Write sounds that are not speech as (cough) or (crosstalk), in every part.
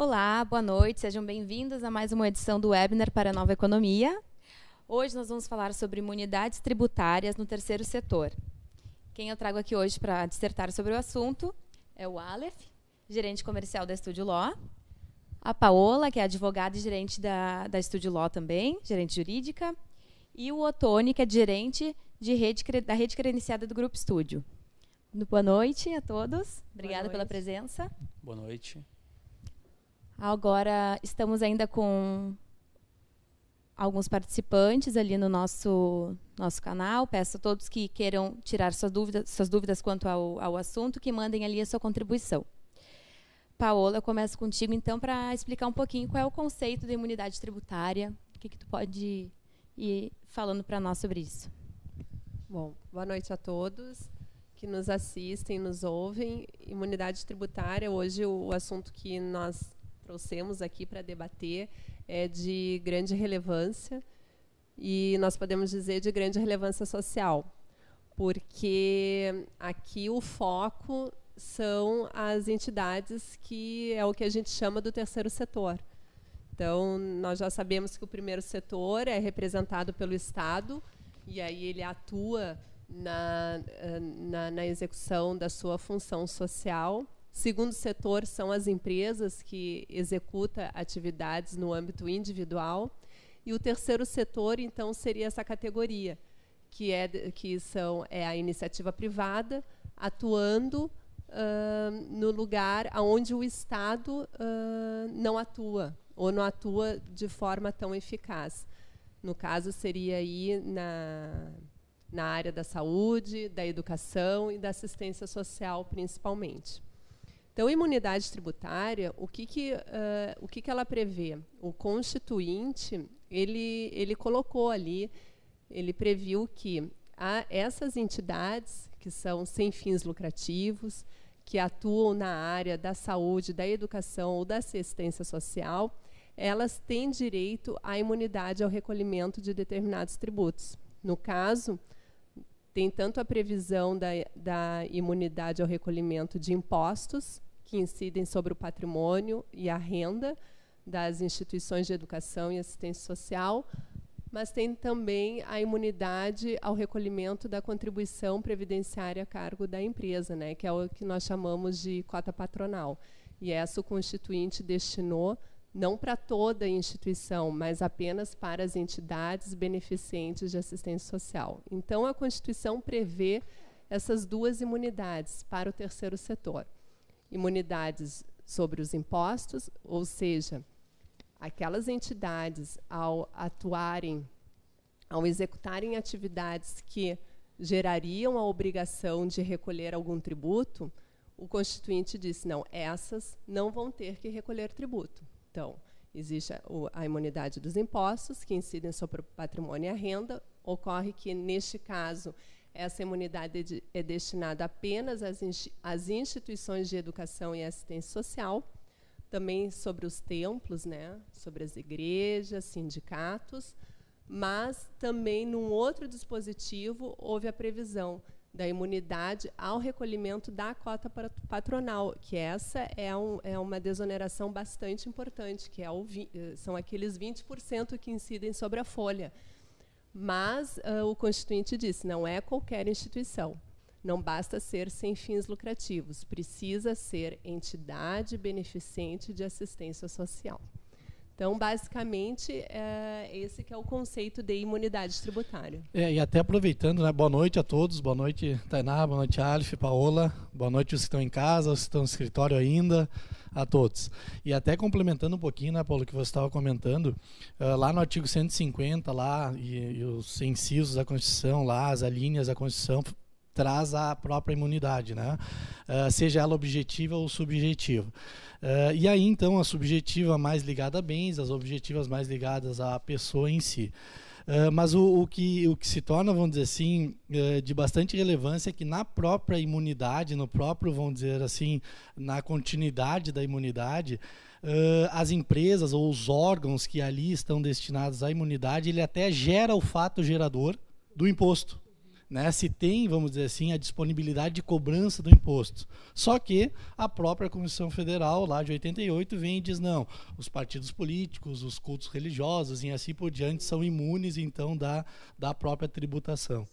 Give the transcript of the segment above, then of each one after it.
Olá, boa noite, sejam bem-vindos a mais uma edição do webinar para a Nova Economia. Hoje nós vamos falar sobre imunidades tributárias no terceiro setor. Quem eu trago aqui hoje para dissertar sobre o assunto é o Aleph, gerente comercial da Estúdio Law, a Paola, que é advogada e gerente da, da Estúdio Law também, gerente jurídica, e o Otone, que é gerente de rede, da rede credenciada do Grupo Estúdio. Boa noite a todos. Obrigada noite. pela presença. Boa noite. Agora estamos ainda com alguns participantes ali no nosso nosso canal. Peço a todos que queiram tirar suas dúvidas, suas dúvidas quanto ao, ao assunto, que mandem ali a sua contribuição. Paola, eu começo contigo então para explicar um pouquinho qual é o conceito de imunidade tributária. O que, que tu pode ir falando para nós sobre isso? Bom, boa noite a todos que nos assistem, nos ouvem. Imunidade tributária, hoje o assunto que nós trouxemos aqui para debater é de grande relevância e nós podemos dizer de grande relevância social, porque aqui o foco são as entidades que é o que a gente chama do terceiro setor. Então, nós já sabemos que o primeiro setor é representado pelo Estado, e aí ele atua na, na, na execução da sua função social. Segundo setor são as empresas que executam atividades no âmbito individual. E o terceiro setor, então, seria essa categoria, que é, que são, é a iniciativa privada, atuando uh, no lugar onde o Estado uh, não atua, ou não atua de forma tão eficaz. No caso, seria aí na, na área da saúde, da educação e da assistência social, principalmente. Então, imunidade tributária, o que, que, uh, o que, que ela prevê? O constituinte, ele, ele colocou ali, ele previu que essas entidades, que são sem fins lucrativos, que atuam na área da saúde, da educação ou da assistência social, elas têm direito à imunidade ao recolhimento de determinados tributos. No caso, tem tanto a previsão da, da imunidade ao recolhimento de impostos, que incidem sobre o patrimônio e a renda das instituições de educação e assistência social, mas tem também a imunidade ao recolhimento da contribuição previdenciária a cargo da empresa, né, que é o que nós chamamos de cota patronal. E essa o constituinte destinou não para toda a instituição, mas apenas para as entidades beneficentes de assistência social. Então, a Constituição prevê essas duas imunidades para o terceiro setor imunidades sobre os impostos, ou seja, aquelas entidades, ao atuarem, ao executarem atividades que gerariam a obrigação de recolher algum tributo, o Constituinte disse: não, essas não vão ter que recolher tributo. Então, existe a, a imunidade dos impostos, que incidem sobre o patrimônio e a renda. Ocorre que, neste caso, essa imunidade é destinada apenas às, instituições de educação e assistência social, também sobre os templos, né, sobre as igrejas, sindicatos, mas também num outro dispositivo houve a previsão da imunidade ao recolhimento da cota patronal, que essa é, um, é uma desoneração bastante importante, que é o, são aqueles 20% que incidem sobre a folha. Mas uh, o Constituinte disse: não é qualquer instituição. Não basta ser sem fins lucrativos, precisa ser entidade beneficente de assistência social. Então, basicamente, é esse que é o conceito de imunidade tributária. É, e até aproveitando, né, boa noite a todos, boa noite Tainá, boa noite Alif, Paola, boa noite os que estão em casa, os que estão no escritório ainda, a todos. E até complementando um pouquinho, né, Paulo, que você estava comentando, uh, lá no artigo 150, lá, e, e os incisos da Constituição, lá, as linhas da Constituição, traz a própria imunidade, né? Uh, seja ela objetiva ou subjetiva. Uh, e aí, então, a subjetiva mais ligada a bens, as objetivas mais ligadas à pessoa em si. Uh, mas o, o, que, o que se torna, vamos dizer assim, uh, de bastante relevância é que na própria imunidade, no próprio, vamos dizer assim, na continuidade da imunidade, as empresas ou os órgãos que ali estão destinados à imunidade, ele até gera o fato gerador do imposto. Né, se tem, vamos dizer assim, a disponibilidade de cobrança do imposto. Só que a própria Comissão Federal, lá de 88, vem e diz: não, os partidos políticos, os cultos religiosos e assim por diante são imunes, então, da, da própria tributação.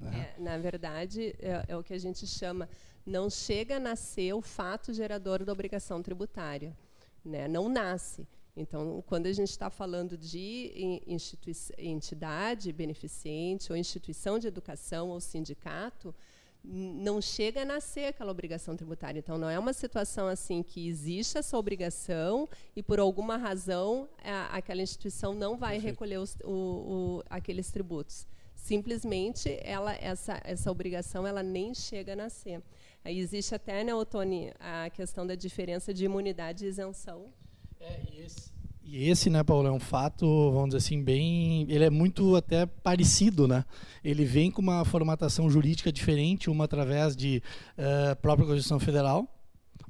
Né? É, na verdade, é, é o que a gente chama, não chega a nascer o fato gerador da obrigação tributária. Né? Não nasce. Então, quando a gente está falando de entidade beneficente, ou instituição de educação, ou sindicato, não chega a nascer aquela obrigação tributária. Então, não é uma situação assim que existe essa obrigação e, por alguma razão, a, aquela instituição não vai Perfeito. recolher os, o, o, aqueles tributos. Simplesmente, ela, essa, essa obrigação ela nem chega a nascer. Aí existe até, né, Otoni, a questão da diferença de imunidade e isenção é, e esse, e esse, né, Paulo, é um fato, vamos dizer assim, bem. Ele é muito até parecido, né? Ele vem com uma formatação jurídica diferente, uma através de uh, própria Constituição Federal,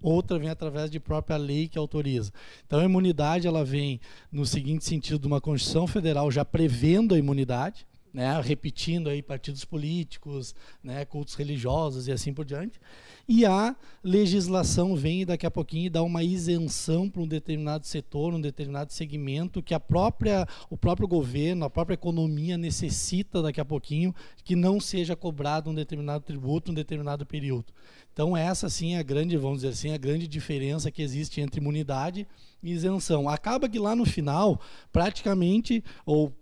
outra vem através de própria lei que autoriza. Então a imunidade ela vem no seguinte sentido de uma Constituição Federal já prevendo a imunidade, né, repetindo aí partidos políticos, né, cultos religiosos e assim por diante. E a legislação vem daqui a pouquinho e dá uma isenção para um determinado setor, um determinado segmento que a própria, o próprio governo, a própria economia necessita daqui a pouquinho que não seja cobrado um determinado tributo, um determinado período. Então essa sim é a grande, vamos dizer assim, a grande diferença que existe entre imunidade e isenção. Acaba que lá no final, praticamente ou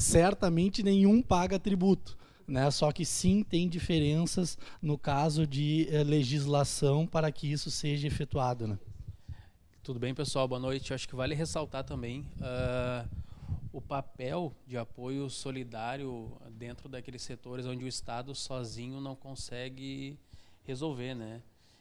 certamente nenhum paga tributo. Né? Só que sim tem diferenças no caso de eh, legislação para que isso seja efetuado. Né? Tudo bem, pessoal? Boa noite. Acho que vale ressaltar também uh, o papel de apoio solidário dentro daqueles setores onde o Estado sozinho não consegue resolver, né?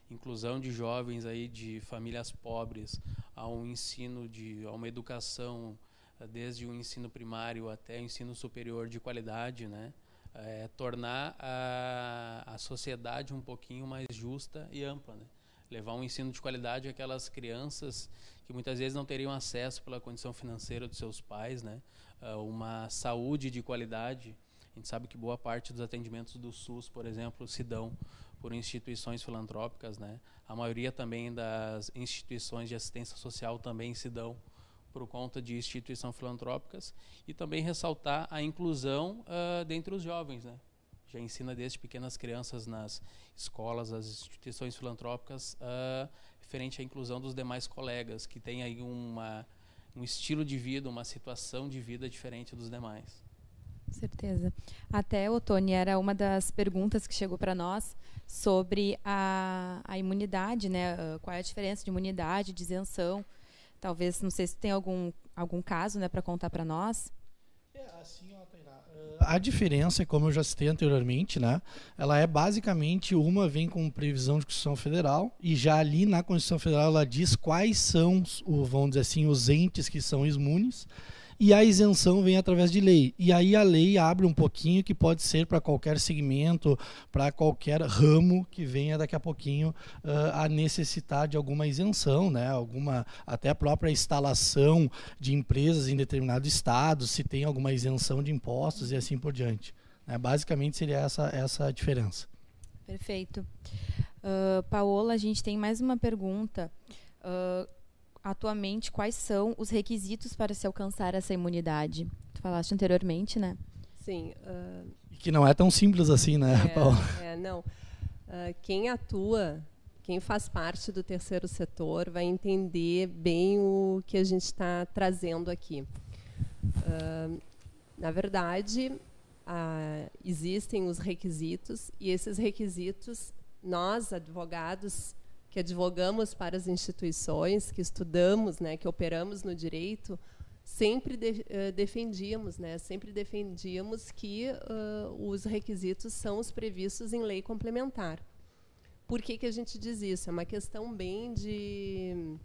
Inclusão de jovens aí de famílias pobres a um ensino de a uma educação desde o ensino primário até o ensino superior de qualidade, né? é, tornar a, a sociedade um pouquinho mais justa e ampla, né? levar um ensino de qualidade àquelas crianças que muitas vezes não teriam acesso pela condição financeira dos seus pais, né? Uh, uma saúde de qualidade. A gente sabe que boa parte dos atendimentos do SUS, por exemplo, se dão por instituições filantrópicas, né? A maioria também das instituições de assistência social também se dão por conta de instituições filantrópicas e também ressaltar a inclusão uh, dentre os jovens, né? Já ensina desde pequenas crianças nas escolas, as instituições filantrópicas, uh, referente à inclusão dos demais colegas, que têm aí uma, um estilo de vida, uma situação de vida diferente dos demais. Certeza. Até, Otoni, era uma das perguntas que chegou para nós sobre a, a imunidade, né? Uh, qual é a diferença de imunidade, de isenção Talvez, não sei se tem algum, algum caso né, para contar para nós. É, assim, ó, a diferença, como eu já citei anteriormente, né, ela é basicamente uma vem com previsão de Constituição Federal e já ali na Constituição Federal ela diz quais são, vamos dizer assim, os entes que são imunes e a isenção vem através de lei. E aí a lei abre um pouquinho que pode ser para qualquer segmento, para qualquer ramo que venha daqui a pouquinho uh, a necessitar de alguma isenção, né? alguma até a própria instalação de empresas em determinado estado, se tem alguma isenção de impostos e assim por diante. Né? Basicamente seria essa, essa a diferença. Perfeito. Uh, Paola, a gente tem mais uma pergunta. Uh, atualmente quais são os requisitos para se alcançar essa imunidade? Tu falaste anteriormente, né? Sim. Uh, que não é tão simples assim, né, é, Paulo? (laughs) É, não. Uh, quem atua, quem faz parte do terceiro setor, vai entender bem o que a gente está trazendo aqui. Uh, na verdade, existem os requisitos e esses requisitos nós advogados que advogamos para as instituições, que estudamos, né, que operamos no direito, sempre de, uh, defendíamos, né, sempre defendíamos que uh, os requisitos são os previstos em lei complementar. Por que, que a gente diz isso? É uma questão bem de,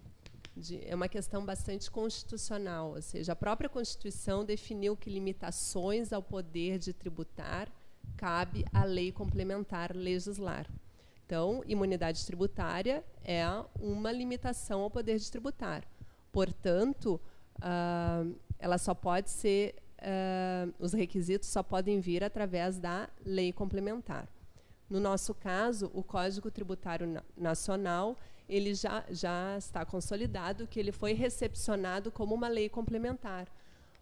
de, é uma questão bastante constitucional, ou seja, a própria Constituição definiu que limitações ao poder de tributar cabe à lei complementar legislar. Então, imunidade tributária é uma limitação ao poder de tributar. Portanto, uh, ela só pode ser uh, os requisitos só podem vir através da lei complementar. No nosso caso, o Código Tributário Nacional ele já, já está consolidado que ele foi recepcionado como uma lei complementar.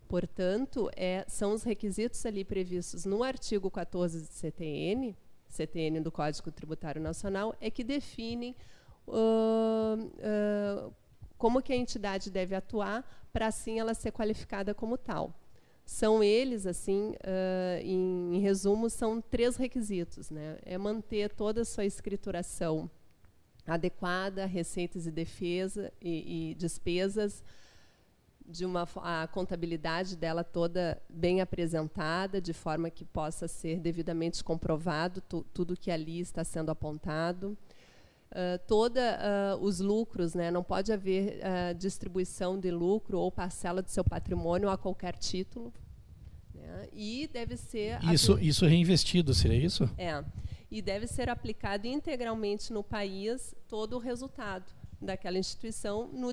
Portanto, é, são os requisitos ali previstos no artigo 14 do CTN, CTN do Código Tributário Nacional, é que definem uh, uh, como que a entidade deve atuar para assim ela ser qualificada como tal. São eles, assim, uh, em, em, resumo, são três requisitos. Né? É manter toda a sua escrituração adequada, receitas e defesa e, e despesas, de uma a contabilidade dela toda bem apresentada, de forma que possa ser devidamente comprovado tu, tudo que ali está sendo apontado. Uh, toda uh, os lucros, né, não pode haver uh, distribuição de lucro ou parcela do seu patrimônio a qualquer título. Né, e deve ser isso isso reinvestido seria isso? É e deve ser aplicado integralmente no país todo o resultado daquela instituição no,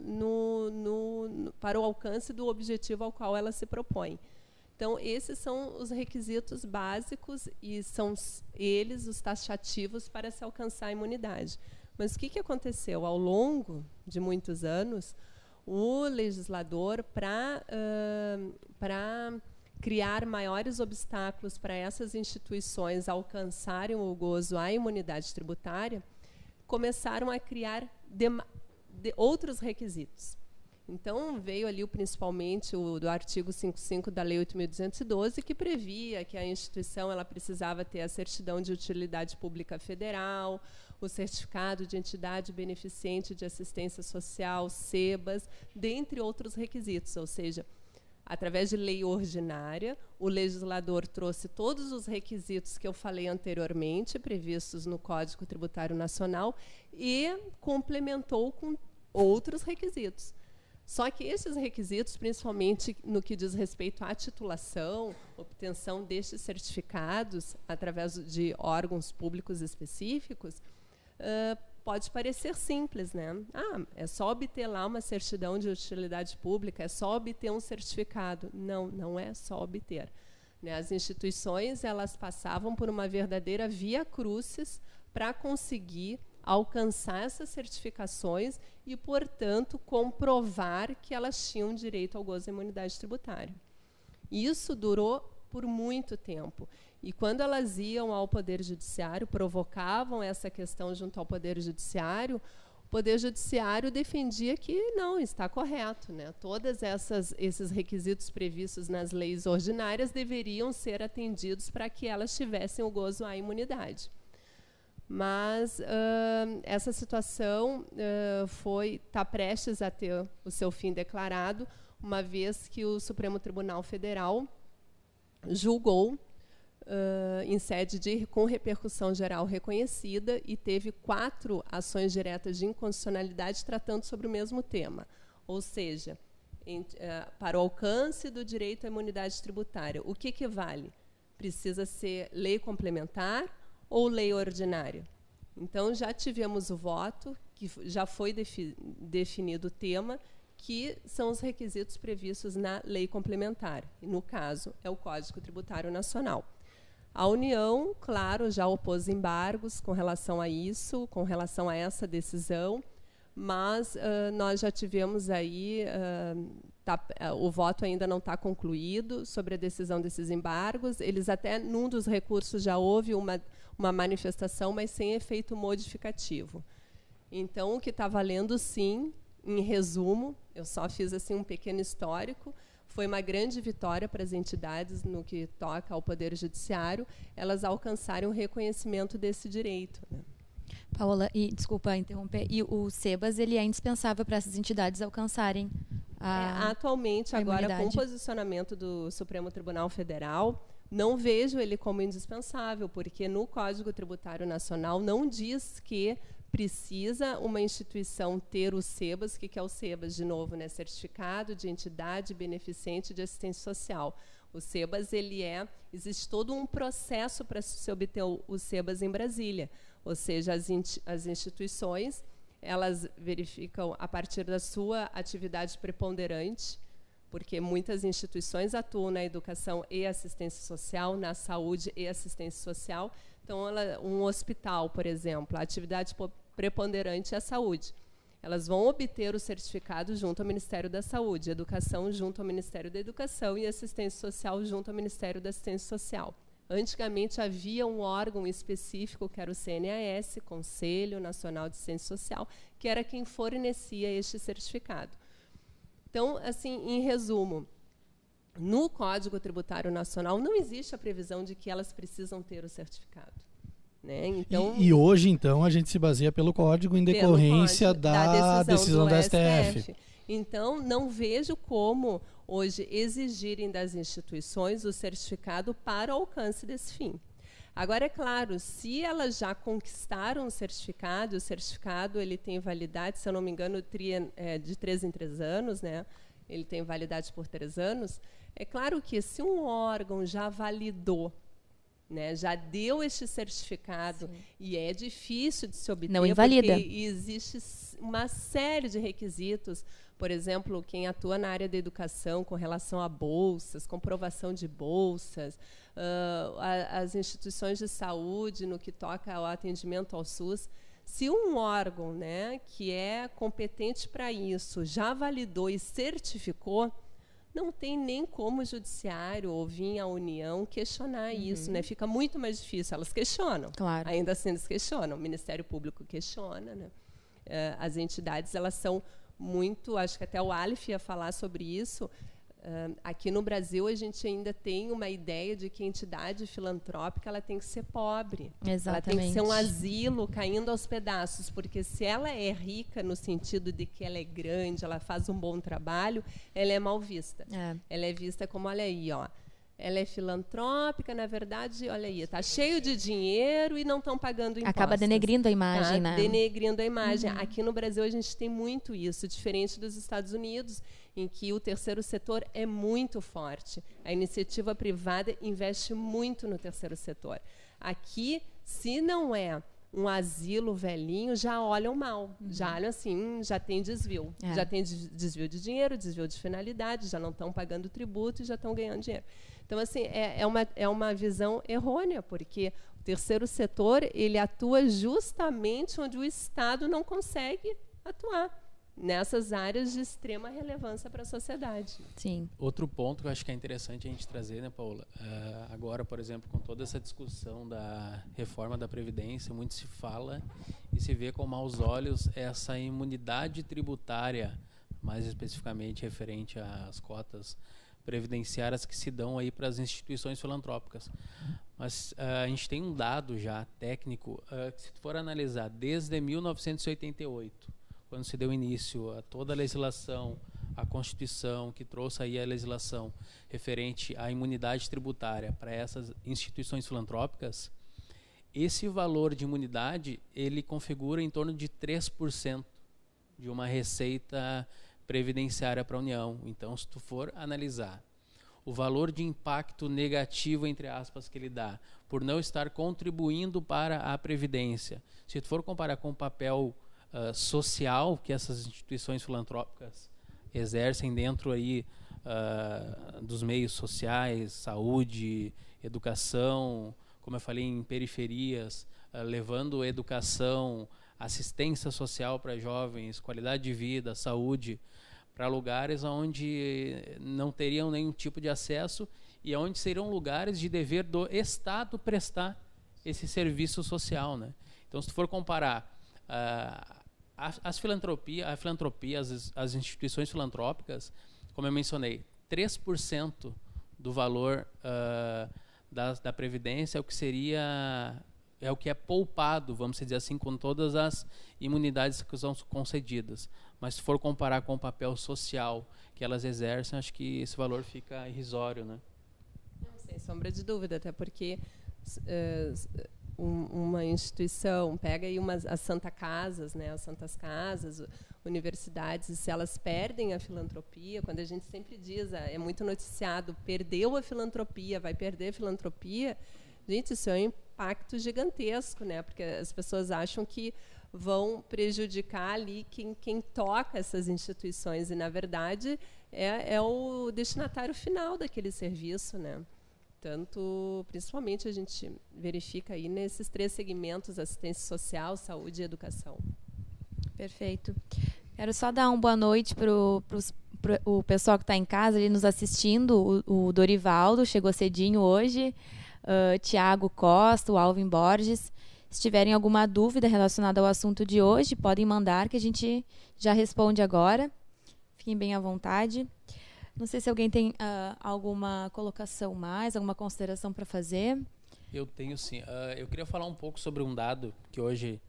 no, no, para o alcance do objetivo ao qual ela se propõe. Então, esses são os requisitos básicos e são eles os taxativos para se alcançar a imunidade. Mas o que, que aconteceu? Ao longo de muitos anos, o legislador, para uh, criar maiores obstáculos para essas instituições alcançarem o gozo à imunidade tributária, começaram a criar de, de outros requisitos. Então, veio ali o, principalmente o do artigo 55 da Lei 8.212, que previa que a instituição ela precisava ter a certidão de utilidade pública federal, o certificado de entidade beneficente de assistência social, SEBAS, dentre outros requisitos, ou seja, através de lei ordinária, o legislador trouxe todos os requisitos que eu falei anteriormente, previstos no Código Tributário Nacional, e complementou com outros requisitos. Só que esses requisitos, principalmente no que diz respeito à titulação, obtenção destes certificados através de órgãos públicos específicos, uh, pode parecer simples, né? Ah, é só obter lá uma certidão de utilidade pública, é só obter um certificado. Não, não é só obter. Né? As instituições elas passavam por uma verdadeira via crucis para conseguir alcançar essas certificações e, portanto, comprovar que elas tinham direito ao gozo de imunidade tributária. Isso durou por muito tempo. E quando elas iam ao Poder Judiciário, provocavam essa questão junto ao Poder Judiciário, o Poder Judiciário defendia que não, está correto. Né? Todos esses requisitos previstos nas leis ordinárias deveriam ser atendidos para que elas tivessem o gozo à imunidade. Mas uh, essa situação uh, foi está prestes a ter o seu fim declarado, uma vez que o Supremo Tribunal Federal julgou uh, em sede de com repercussão geral reconhecida e teve quatro ações diretas de inconstitucionalidade tratando sobre o mesmo tema, ou seja, em, uh, para o alcance do direito à imunidade tributária, o que, vale? Precisa ser lei complementar ou lei ordinária? Então já tivemos o voto, que já foi defi definido o tema, que são os requisitos previstos na lei complementar. No caso, é o Código Tributário Nacional. A União, claro, já opôs embargos com relação a isso, com relação a essa decisão, mas uh, nós já tivemos aí, uh, tá, uh, o voto ainda não está concluído sobre a decisão desses embargos. Eles até, num dos recursos, já houve uma, uma manifestação, mas sem efeito modificativo. Então, o que está valendo, sim, em resumo, eu só fiz assim um pequeno histórico, foi uma grande vitória para as entidades no que toca ao Poder Judiciário, elas alcançarem o reconhecimento desse direito. Né? Paola, e desculpa interromper, e o SEBAS ele é indispensável para essas entidades alcançarem a, é, Atualmente, a agora com o posicionamento do Supremo Tribunal Federal, não vejo ele como indispensável, porque no Código Tributário Nacional não diz que precisa uma instituição ter o SEBAS, o que é o SEBAS, de novo, né? Certificado de Entidade Beneficente de Assistência Social. O SEBAS, ele é, existe todo um processo para se obter o, SEBAS em Brasília, ou seja, as, as instituições, elas verificam a partir da sua atividade preponderante, porque muitas instituições atuam na educação e assistência social, na saúde e assistência social. Então, ela, um hospital, por exemplo, a atividade preponderante é a saúde. Elas vão obter o certificado junto ao Ministério da Saúde, educação junto ao Ministério da Educação e assistência social junto ao Ministério da Assistência Social. Antigamente havia um órgão específico, que era o CNAS, Conselho Nacional de Ciência Social, que era quem fornecia este certificado. Então, assim, em resumo, no Código Tributário Nacional não existe a previsão de que elas precisam ter o certificado. Né? Então, e, e, hoje, então, a gente se baseia pelo código em decorrência código, da, da, decisão, decisão do, STF. STF. Então, não vejo como hoje exigirem das instituições o certificado para o alcance desse fim. Agora, é claro, se elas já conquistaram o certificado, o certificado ele tem validade, se eu não me engano, é, de três em três anos, né? ele tem validade por três anos. É claro que se um órgão já validou né, já deu este certificado Sim. e é difícil de se obter não invalida. porque existe uma série de requisitos. Por exemplo quem atua na área da educação com relação a bolsas comprovação de bolsas uh, a, as instituições de saúde no que toca ao atendimento ao SUS. Se um órgão né, que é competente para isso já validou e certificou não tem nem como o judiciário ou vir a União questionar uhum. isso, né? Fica muito mais difícil. Elas questionam. Claro. Ainda assim, eles questionam. O Ministério Público questiona, né? Uh, as entidades, elas são muito... Acho que até o Alif ia falar sobre isso. Uh, aqui no Brasil, a gente ainda tem uma ideia de que a entidade filantrópica ela tem que ser pobre. Exatamente. Ela tem que ser um asilo caindo aos pedaços, porque se ela é rica no sentido de que ela é grande, ela faz um bom trabalho, ela é mal vista. É. Ela é vista como, olha aí, ó, ela é filantrópica, na verdade, olha aí, está cheio de dinheiro e não estão pagando impostos. Acaba denegrindo a imagem, tá? né? Denegrindo a imagem. Uhum. Aqui no Brasil a gente tem muito isso, diferente dos Estados Unidos, em que o terceiro setor é muito forte. A iniciativa privada investe muito no terceiro setor. Aqui, se não é um asilo velhinho, já olham mal. Uhum. Já olham assim, hum, já tem desvio. É. Já tem desvio de dinheiro, desvio de finalidade, já não estão pagando tributo e já estão ganhando dinheiro. Então, assim, é, é, uma, é uma visão errônea, porque o terceiro setor ele atua justamente onde o Estado não consegue atuar nessas áreas de extrema relevância para a sociedade. Sim. Outro ponto que eu acho que é interessante a gente trazer, né, Paula? Uh, agora, por exemplo, com toda essa discussão da reforma da Previdência, muito se fala e se vê com maus olhos essa imunidade tributária, mais especificamente referente às cotas previdenciárias que se dão aí para as instituições filantrópicas. Mas uh, a gente tem um dado já técnico uh, que se for analisar desde 1988, quando se deu início a toda a legislação, a Constituição que trouxe aí a legislação referente à imunidade tributária para essas instituições filantrópicas, esse valor de imunidade ele configura em torno de 3% de uma receita previdenciária para a União. Então, se tu for analisar o valor de impacto negativo, entre aspas, que ele dá, por não estar contribuindo para a Previdência, se tu for comparar com o papel uh, social que essas instituições filantrópicas exercem dentro aí uh, dos meios sociais, saúde, educação, como eu falei, em periferias, uh, levando educação, assistência social para jovens, qualidade de vida, saúde, para lugares onde não teriam nenhum tipo de acesso e onde seriam lugares de dever do Estado prestar esse serviço social, né? Então, se tu for comparar uh, as, as filantropia, a filantropia, as, as instituições filantrópicas, como eu mencionei, 3% do valor uh, da, da previdência é o que seria é o que é poupado, vamos dizer assim, com todas as imunidades que são concedidas. Mas se for comparar com o papel social que elas exercem, acho que esse valor fica irrisório, né? Não, sem sombra de dúvida, até porque uh, um, uma instituição, pega aí umas, as Santa Casas, né, as Santas Casas, universidades, se elas perdem a filantropia, quando a gente sempre diz, ah, é muito noticiado, perdeu a filantropia, vai perder a filantropia, gente, isso é impacto gigantesco, né, porque as pessoas acham que vão prejudicar ali quem, quem toca essas instituições, e, na verdade, é, é o destinatário final daquele serviço, né? Tanto, principalmente, a gente verifica aí nesses três segmentos: assistência social, saúde e educação. Perfeito. Quero só dar uma boa noite para o pessoal que está em casa ali nos assistindo. O, o Dorivaldo chegou cedinho hoje, Tiago Costa, o Alvin Borges. Se tiverem alguma dúvida relacionada ao assunto de hoje, podem mandar que a gente já responde agora. Fiquem bem à vontade. Não sei se alguém tem uh, alguma colocação mais, alguma consideração para fazer. Eu tenho sim. Uh, eu queria falar um pouco sobre um dado que hoje,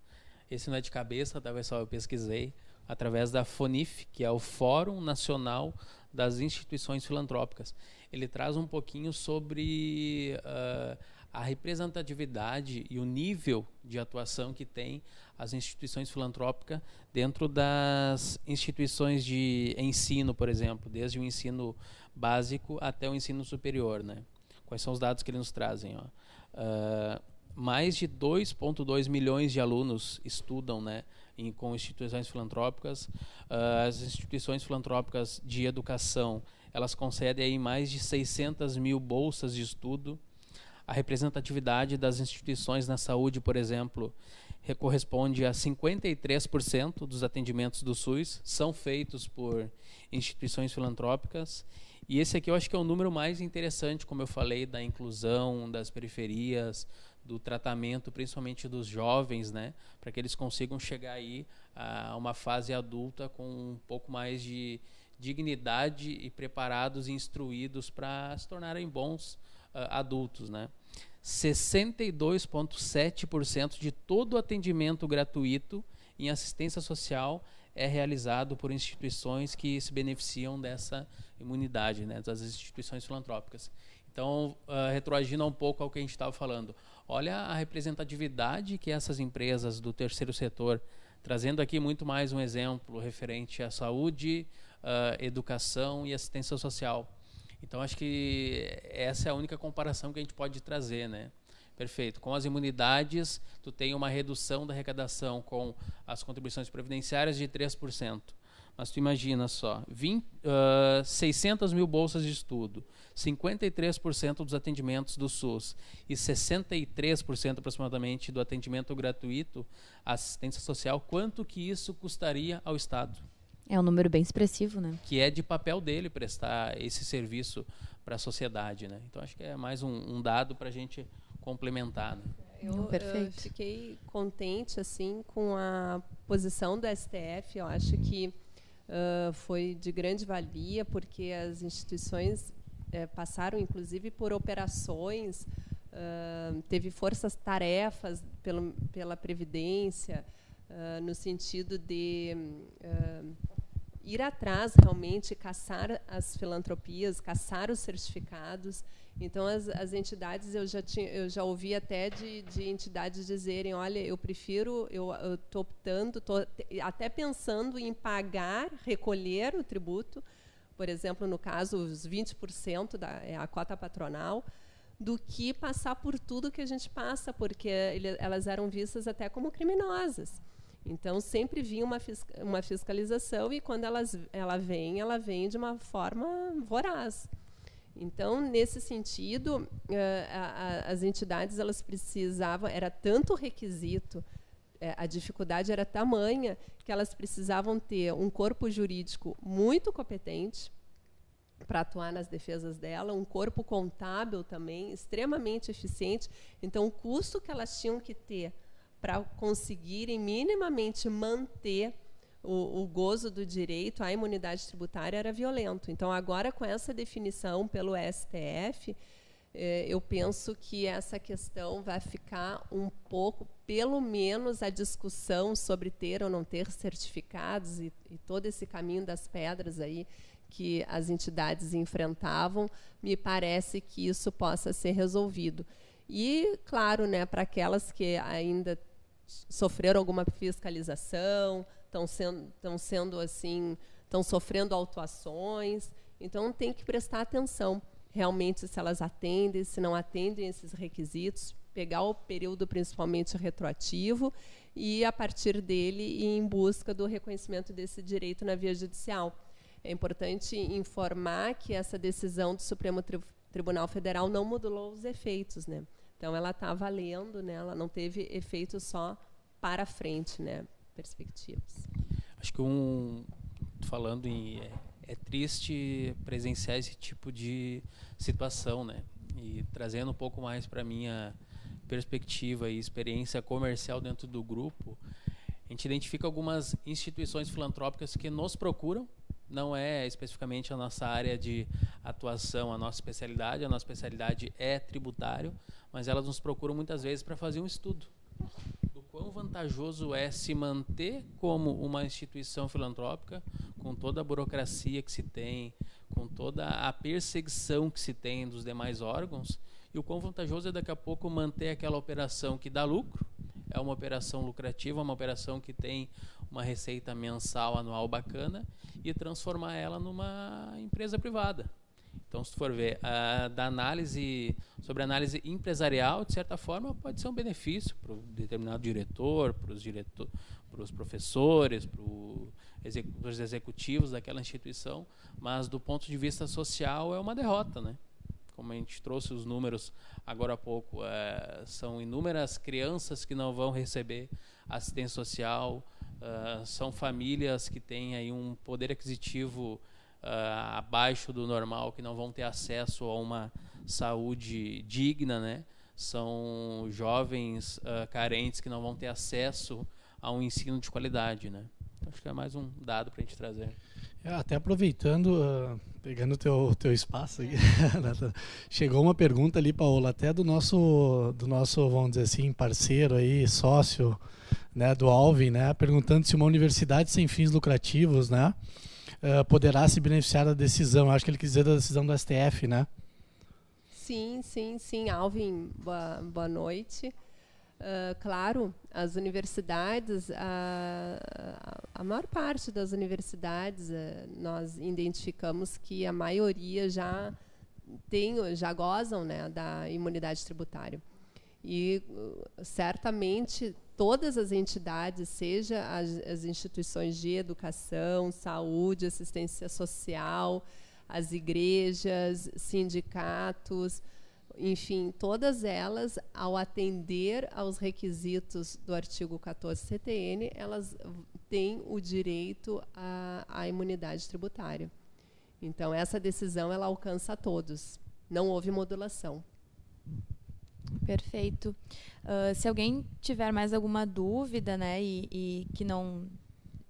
esse não é de cabeça, tá, pessoal? Eu pesquisei através da FONIF, que é o Fórum Nacional das Instituições Filantrópicas. Ele traz um pouquinho sobre uh, a representatividade e o nível de atuação que tem as instituições filantrópicas dentro das instituições de ensino, por exemplo, desde o ensino básico até o ensino superior. Né? Quais são os dados que eles nos trazem? Ó? Uh, mais de 2,2 milhões de alunos estudam né, em, com instituições filantrópicas. Uh, as instituições filantrópicas de educação elas concedem aí mais de 600 mil bolsas de estudo a representatividade das instituições na saúde, por exemplo, corresponde a 53% dos atendimentos do SUS são feitos por instituições filantrópicas. E esse aqui eu acho que é o número mais interessante, como eu falei, da inclusão das periferias, do tratamento, principalmente dos jovens, né, para que eles consigam chegar aí a uma fase adulta com um pouco mais de dignidade e preparados e instruídos para se tornarem bons uh, adultos, né? 62,7% de todo o atendimento gratuito em assistência social é realizado por instituições que se beneficiam dessa imunidade, né, das instituições filantrópicas. Então, uh, retroagindo um pouco ao que a gente estava falando, olha a representatividade que essas empresas do terceiro setor, trazendo aqui muito mais um exemplo referente à saúde, uh, educação e assistência social então acho que essa é a única comparação que a gente pode trazer, né? Perfeito. Com as imunidades, tu tem uma redução da arrecadação com as contribuições previdenciárias de 3%. Mas tu imagina só, 20, uh, 600 mil bolsas de estudo, 53% dos atendimentos do SUS e 63% aproximadamente do atendimento gratuito, assistência social, quanto que isso custaria ao Estado? É um número bem expressivo, né? Que é de papel dele prestar esse serviço para a sociedade, né? Então acho que é mais um, um dado para a gente complementar. Né? Eu, eu, fiquei contente assim com a posição do STF. Eu acho que uh, foi de grande valia porque as instituições uh, passaram, inclusive, por operações. Uh, teve forças-tarefas pela previdência no sentido de ir atrás realmente, caçar as filantropias, caçar os certificados. Então, as, as entidades, eu já, tinha, eu já ouvi até de, de entidades dizerem, olha, eu prefiro, eu estou optando, estou até pensando em pagar, recolher o tributo, por exemplo, no caso, os 20% da é a cota patronal, do que passar por tudo que a gente passa, porque ele, elas eram vistas até como criminosas. Então, sempre vinha uma, uma fiscalização e, quando elas, ela vem, ela vem de uma forma voraz. Então, nesse sentido, uh, a, a, as entidades elas precisavam, era tanto requisito, é, a dificuldade era tamanha, que elas precisavam ter um corpo jurídico muito competente para atuar nas defesas dela, um corpo contábil também extremamente eficiente. Então, o custo que elas tinham que ter para conseguirem minimamente manter o, o, gozo do direito à imunidade tributária era violento. Então, agora, com essa definição pelo STF, eh, eu penso que essa questão vai ficar um pouco, pelo menos a discussão sobre ter ou não ter certificados e, e todo esse caminho das pedras aí que as entidades enfrentavam, me parece que isso possa ser resolvido. E, claro, né, para aquelas que ainda sofreram alguma fiscalização, estão sendo, estão sendo assim, estão sofrendo autuações. Então tem que prestar atenção realmente se elas atendem, se não atendem esses requisitos, pegar o período principalmente retroativo e a partir dele ir em busca do reconhecimento desse direito na via judicial. É importante informar que essa decisão do Supremo Tri Tribunal Federal não modulou os efeitos, né? Então ela está valendo, né? Ela não teve efeito só para frente, né? Perspectivas. Acho que um falando em é, é triste presenciar esse tipo de situação, né? E trazendo um pouco mais para minha perspectiva e experiência comercial dentro do grupo, a gente identifica algumas instituições filantrópicas que nos procuram não é especificamente a nossa área de atuação, a nossa especialidade. A nossa especialidade é tributário, mas elas nos procuram muitas vezes para fazer um estudo vantajoso é se manter como uma instituição filantrópica, com toda a burocracia que se tem, com toda a perseguição que se tem dos demais órgãos, e o quão vantajoso é daqui a pouco manter aquela operação que dá lucro, é uma operação lucrativa, uma operação que tem uma receita mensal, anual bacana e transformar ela numa empresa privada. Então, se for ver, da análise sobre análise empresarial, de certa forma, pode ser um benefício para o determinado diretor, para os diretor, professores, para os executivos daquela instituição, mas do ponto de vista social é uma derrota, né? Como a gente trouxe os números agora há pouco, é, são inúmeras crianças que não vão receber assistência social, uh, são famílias que têm aí um poder aquisitivo uh, abaixo do normal, que não vão ter acesso a uma saúde digna, né? São jovens uh, carentes que não vão ter acesso a um ensino de qualidade, né? Acho que é mais um dado para a gente trazer. É, até aproveitando, uh, pegando o teu, teu espaço aqui, (laughs) chegou uma pergunta ali, Paola, até do nosso, do nosso, vamos dizer assim, parceiro aí, sócio, né, do Alvin, né, perguntando se uma universidade sem fins lucrativos, né, uh, poderá se beneficiar da decisão. Acho que ele quis dizer da decisão do STF, né? Sim, sim, sim. Alvin, boa, boa noite. Uh, claro, as universidades, a, a, maior parte das universidades, uh, nós identificamos que a maioria já tem, já gozam né, da imunidade tributária. E uh, certamente todas as entidades, seja as, as, instituições de educação, saúde, assistência social, as igrejas, sindicatos, enfim, todas elas, ao atender aos requisitos do artigo 14 CTN, elas têm o direito à, à imunidade tributária. Então, essa decisão ela alcança a todos. Não houve modulação. Perfeito. Uh, se alguém tiver mais alguma dúvida, né, e, e, que não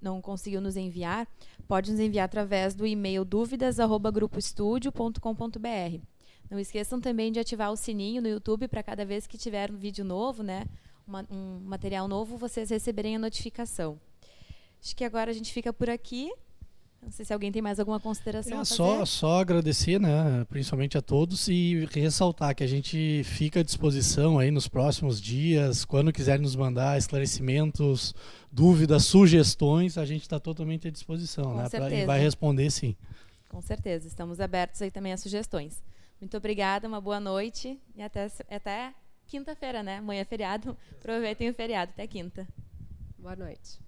não conseguiu nos enviar, pode nos enviar através do e-mail dúvidas@grupoestudio.com.br. Não esqueçam também de ativar o sininho no YouTube para cada vez que tiver um vídeo novo, né, uma, um material novo, vocês receberem a notificação. Acho que agora a gente fica por aqui. Não sei se alguém tem mais alguma consideração. É, só, só agradecer, né, principalmente a todos e ressaltar que a gente fica à disposição aí nos próximos dias, quando quiserem nos mandar esclarecimentos, dúvidas, sugestões, a gente está totalmente à disposição, Com né, pra, e vai responder sim. Com certeza, estamos abertos aí também a sugestões. Muito obrigada, uma boa noite e até, até quinta-feira, né? Amanhã é feriado. (laughs) Aproveitem o feriado, até quinta. Boa noite.